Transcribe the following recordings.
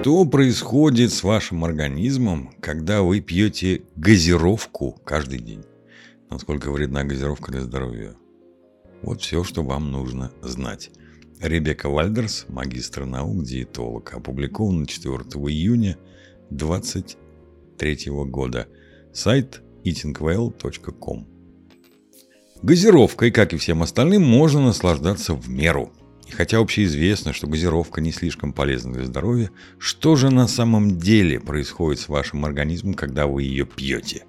Что происходит с вашим организмом, когда вы пьете газировку каждый день? Насколько вредна газировка для здоровья? Вот все, что вам нужно знать. Ребекка Вальдерс, магистр наук, диетолог, опубликовано 4 июня 2023 года. Сайт eatingwell.com Газировкой, как и всем остальным, можно наслаждаться в меру. И хотя общеизвестно, что газировка не слишком полезна для здоровья, что же на самом деле происходит с вашим организмом, когда вы ее пьете?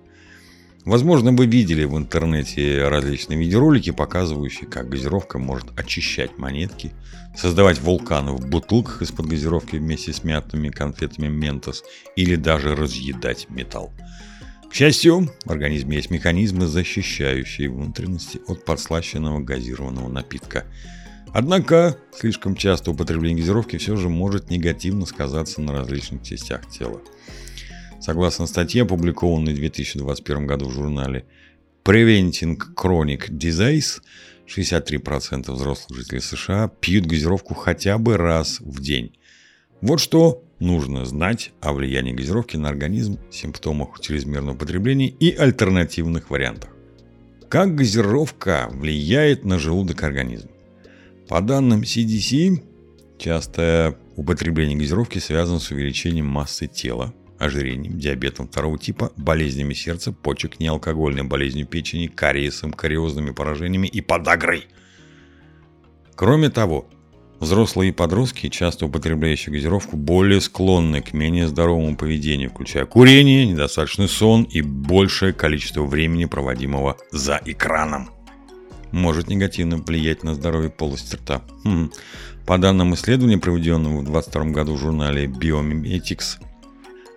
Возможно, вы видели в интернете различные видеоролики, показывающие, как газировка может очищать монетки, создавать вулканы в бутылках из-под газировки вместе с мятными конфетами Ментос или даже разъедать металл. К счастью, в организме есть механизмы, защищающие внутренности от подслащенного газированного напитка – Однако, слишком часто употребление газировки все же может негативно сказаться на различных частях тела. Согласно статье, опубликованной в 2021 году в журнале Preventing Chronic Disease, 63% взрослых жителей США пьют газировку хотя бы раз в день. Вот что нужно знать о влиянии газировки на организм, симптомах чрезмерного потребления и альтернативных вариантах. Как газировка влияет на желудок организма? По данным CDC, частое употребление газировки связано с увеличением массы тела, ожирением, диабетом второго типа, болезнями сердца, почек, неалкогольной болезнью печени, кариесом, кариозными поражениями и подагрой. Кроме того, взрослые и подростки, часто употребляющие газировку, более склонны к менее здоровому поведению, включая курение, недостаточный сон и большее количество времени, проводимого за экраном может негативно влиять на здоровье полости рта. Хм. По данным исследования, проведенного в 2022 году в журнале Biomimetics,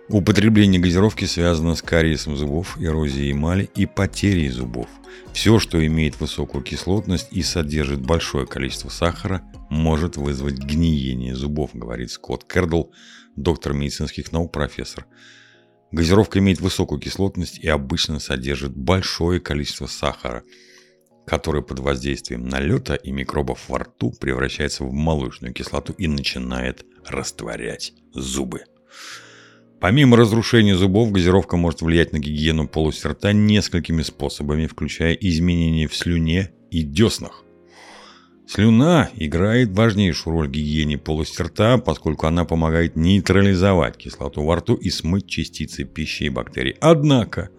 употребление газировки связано с кариесом зубов, эрозией эмали и потерей зубов. Все, что имеет высокую кислотность и содержит большое количество сахара, может вызвать гниение зубов, говорит Скотт Кердл, доктор медицинских наук, профессор. Газировка имеет высокую кислотность и обычно содержит большое количество сахара – который под воздействием налета и микробов во рту превращается в молочную кислоту и начинает растворять зубы. Помимо разрушения зубов, газировка может влиять на гигиену полости рта несколькими способами, включая изменения в слюне и деснах. Слюна играет важнейшую роль в гигиене полости рта, поскольку она помогает нейтрализовать кислоту во рту и смыть частицы пищи и бактерий. Однако,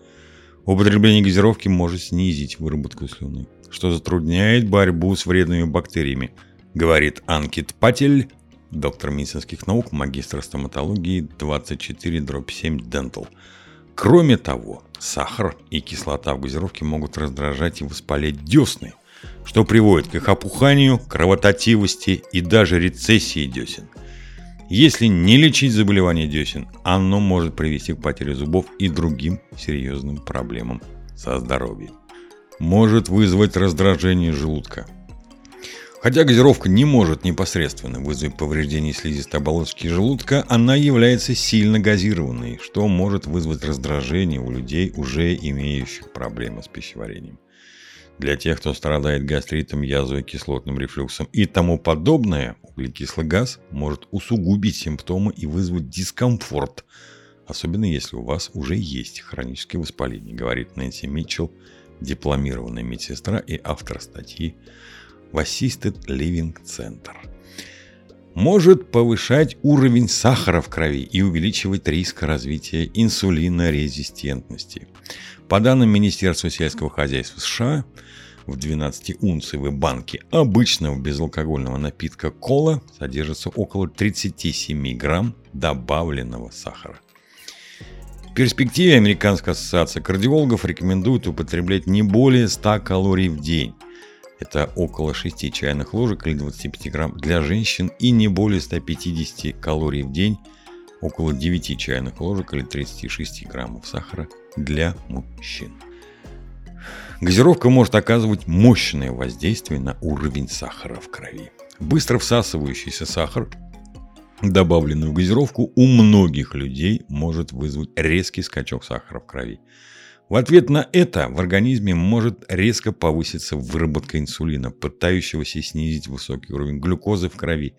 употребление газировки может снизить выработку слюны что затрудняет борьбу с вредными бактериями, говорит Анкит Патель, доктор медицинских наук, магистр стоматологии 24-7 Dental. Кроме того, сахар и кислота в газировке могут раздражать и воспалять десны, что приводит к их опуханию, кровоточивости и даже рецессии десен. Если не лечить заболевание десен, оно может привести к потере зубов и другим серьезным проблемам со здоровьем может вызвать раздражение желудка. Хотя газировка не может непосредственно вызвать повреждение слизистой оболочки желудка, она является сильно газированной, что может вызвать раздражение у людей, уже имеющих проблемы с пищеварением. Для тех, кто страдает гастритом, язвой, кислотным рефлюксом и тому подобное, углекислый газ может усугубить симптомы и вызвать дискомфорт, особенно если у вас уже есть хроническое воспаление, говорит Нэнси Митчелл, дипломированная медсестра и автор статьи в Assisted Living Center. Может повышать уровень сахара в крови и увеличивать риск развития инсулинорезистентности. По данным Министерства сельского хозяйства США, в 12-унциевой банке обычного безалкогольного напитка кола содержится около 37 грамм добавленного сахара. Перспективе Американская ассоциация кардиологов рекомендует употреблять не более 100 калорий в день. Это около 6 чайных ложек или 25 грамм для женщин и не более 150 калорий в день, около 9 чайных ложек или 36 граммов сахара для мужчин. Газировка может оказывать мощное воздействие на уровень сахара в крови. Быстро всасывающийся сахар добавленную газировку у многих людей может вызвать резкий скачок сахара в крови. В ответ на это в организме может резко повыситься выработка инсулина, пытающегося снизить высокий уровень глюкозы в крови.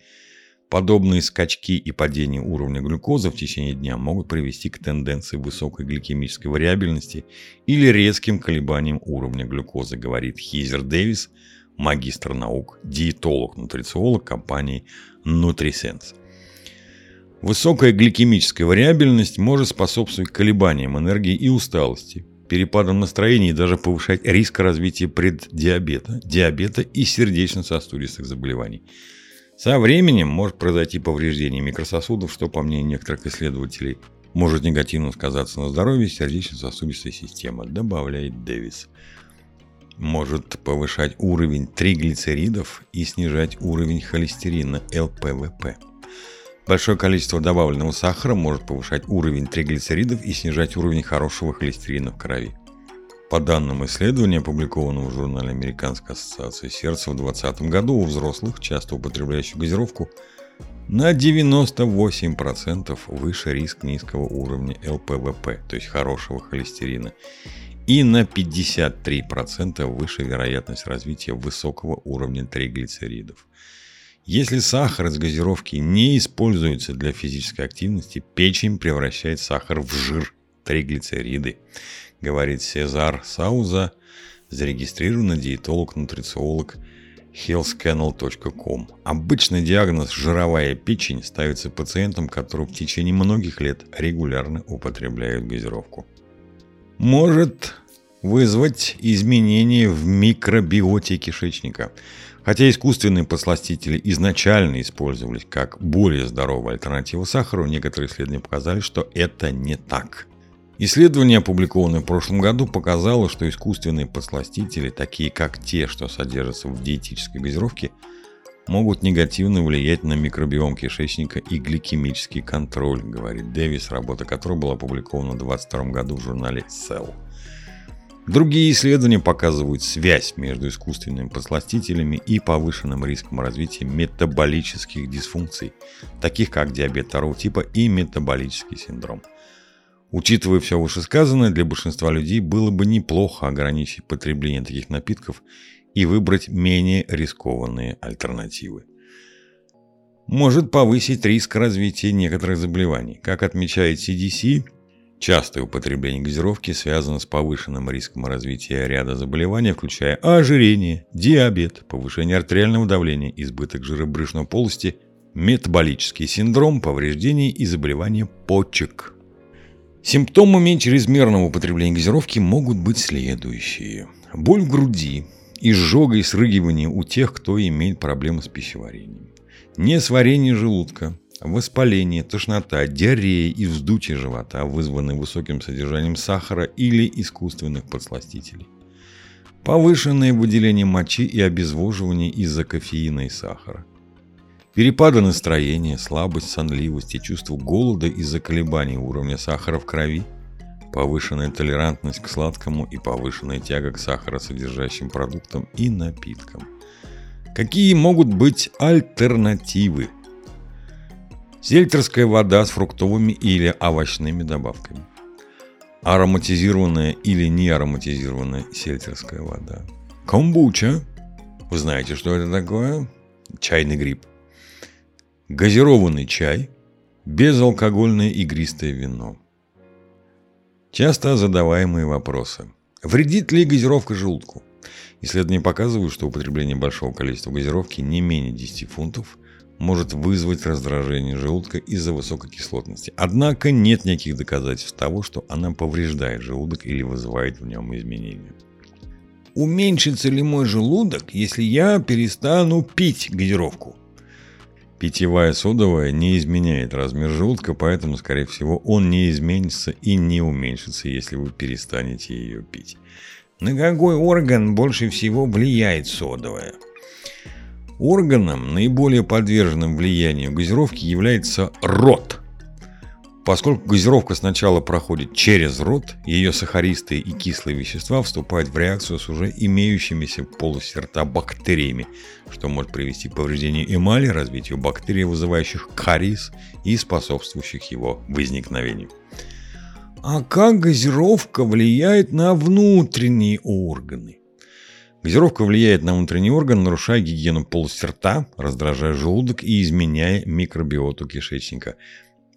Подобные скачки и падения уровня глюкозы в течение дня могут привести к тенденции высокой гликемической вариабельности или резким колебаниям уровня глюкозы, говорит Хизер Дэвис, магистр наук, диетолог-нутрициолог компании NutriSense. Высокая гликемическая вариабельность может способствовать колебаниям энергии и усталости, перепадам настроения и даже повышать риск развития преддиабета, диабета и сердечно-сосудистых заболеваний. Со временем может произойти повреждение микрососудов, что, по мнению некоторых исследователей, может негативно сказаться на здоровье сердечно-сосудистой системы, добавляет Дэвис. Может повышать уровень триглицеридов и снижать уровень холестерина ЛПВП. Большое количество добавленного сахара может повышать уровень триглицеридов и снижать уровень хорошего холестерина в крови. По данным исследования, опубликованного в журнале Американской ассоциации сердца в 2020 году у взрослых, часто употребляющих газировку, на 98% выше риск низкого уровня ЛПВП, то есть хорошего холестерина, и на 53% выше вероятность развития высокого уровня триглицеридов. Если сахар из газировки не используется для физической активности, печень превращает сахар в жир, триглицериды, говорит Сезар Сауза, зарегистрированный диетолог-нутрициолог healthcanal.com. Обычный диагноз «жировая печень» ставится пациентам, которые в течение многих лет регулярно употребляют газировку. Может вызвать изменения в микробиоте кишечника – Хотя искусственные подсластители изначально использовались как более здоровая альтернатива сахару, некоторые исследования показали, что это не так. Исследование, опубликованное в прошлом году, показало, что искусственные подсластители, такие как те, что содержатся в диетической газировке, могут негативно влиять на микробиом кишечника и гликемический контроль, говорит Дэвис, работа которой была опубликована в 2022 году в журнале Cell. Другие исследования показывают связь между искусственными подсластителями и повышенным риском развития метаболических дисфункций, таких как диабет второго типа и метаболический синдром. Учитывая все вышесказанное, для большинства людей было бы неплохо ограничить потребление таких напитков и выбрать менее рискованные альтернативы. Может повысить риск развития некоторых заболеваний. Как отмечает CDC, Частое употребление газировки связано с повышенным риском развития ряда заболеваний, включая ожирение, диабет, повышение артериального давления, избыток жира брюшной полости, метаболический синдром, повреждения и заболевания почек. Симптомами чрезмерного употребления газировки могут быть следующие. Боль в груди, изжога и срыгивание у тех, кто имеет проблемы с пищеварением. Несварение желудка, Воспаление, тошнота, диарея и вздутие живота, вызванные высоким содержанием сахара или искусственных подсластителей. Повышенное выделение мочи и обезвоживание из-за кофеина и сахара. Перепады настроения, слабость, сонливость и чувство голода из-за колебаний уровня сахара в крови, повышенная толерантность к сладкому и повышенная тяга к сахаросодержащим продуктам и напиткам. Какие могут быть альтернативы Сельтерская вода с фруктовыми или овощными добавками. Ароматизированная или не ароматизированная сельтерская вода. Комбуча. Вы знаете, что это такое? Чайный гриб. Газированный чай. Безалкогольное игристое вино. Часто задаваемые вопросы. Вредит ли газировка желудку? Исследования показывают, что употребление большого количества газировки не менее 10 фунтов может вызвать раздражение желудка из-за высокой кислотности. Однако нет никаких доказательств того, что она повреждает желудок или вызывает в нем изменения. Уменьшится ли мой желудок, если я перестану пить газировку? Питьевая содовая не изменяет размер желудка, поэтому, скорее всего, он не изменится и не уменьшится, если вы перестанете ее пить. На какой орган больше всего влияет содовая? Органом, наиболее подверженным влиянию газировки, является рот. Поскольку газировка сначала проходит через рот, ее сахаристые и кислые вещества вступают в реакцию с уже имеющимися в полости рта бактериями, что может привести к повреждению эмали, развитию бактерий, вызывающих кариес и способствующих его возникновению. А как газировка влияет на внутренние органы? Газировка влияет на внутренний орган, нарушая гигиену полости рта, раздражая желудок и изменяя микробиоту кишечника.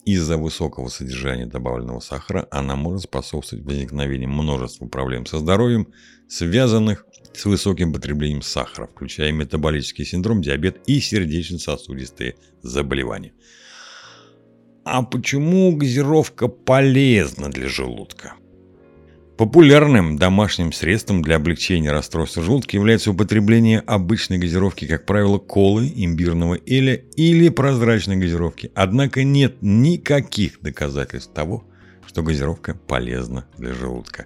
Из-за высокого содержания добавленного сахара она может способствовать возникновению множества проблем со здоровьем, связанных с высоким потреблением сахара, включая метаболический синдром, диабет и сердечно-сосудистые заболевания. А почему газировка полезна для желудка? Популярным домашним средством для облегчения расстройства желудка является употребление обычной газировки, как правило, колы, имбирного эля или прозрачной газировки. Однако нет никаких доказательств того, что газировка полезна для желудка.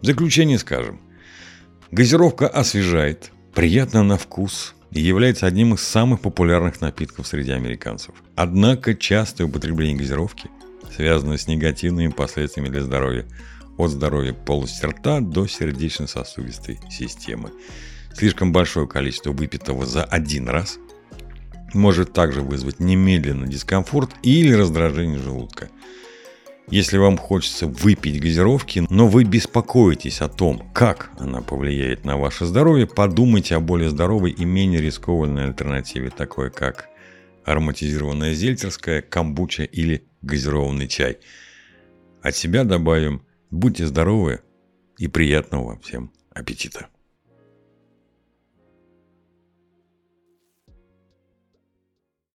В заключение скажем, газировка освежает, приятна на вкус и является одним из самых популярных напитков среди американцев. Однако частое употребление газировки связано с негативными последствиями для здоровья – от здоровья полости рта до сердечно-сосудистой системы. Слишком большое количество выпитого за один раз может также вызвать немедленно дискомфорт или раздражение желудка. Если вам хочется выпить газировки, но вы беспокоитесь о том, как она повлияет на ваше здоровье, подумайте о более здоровой и менее рискованной альтернативе, такой как ароматизированная зельтерская, камбуча или газированный чай. От себя добавим – Будьте здоровы и приятного всем аппетита!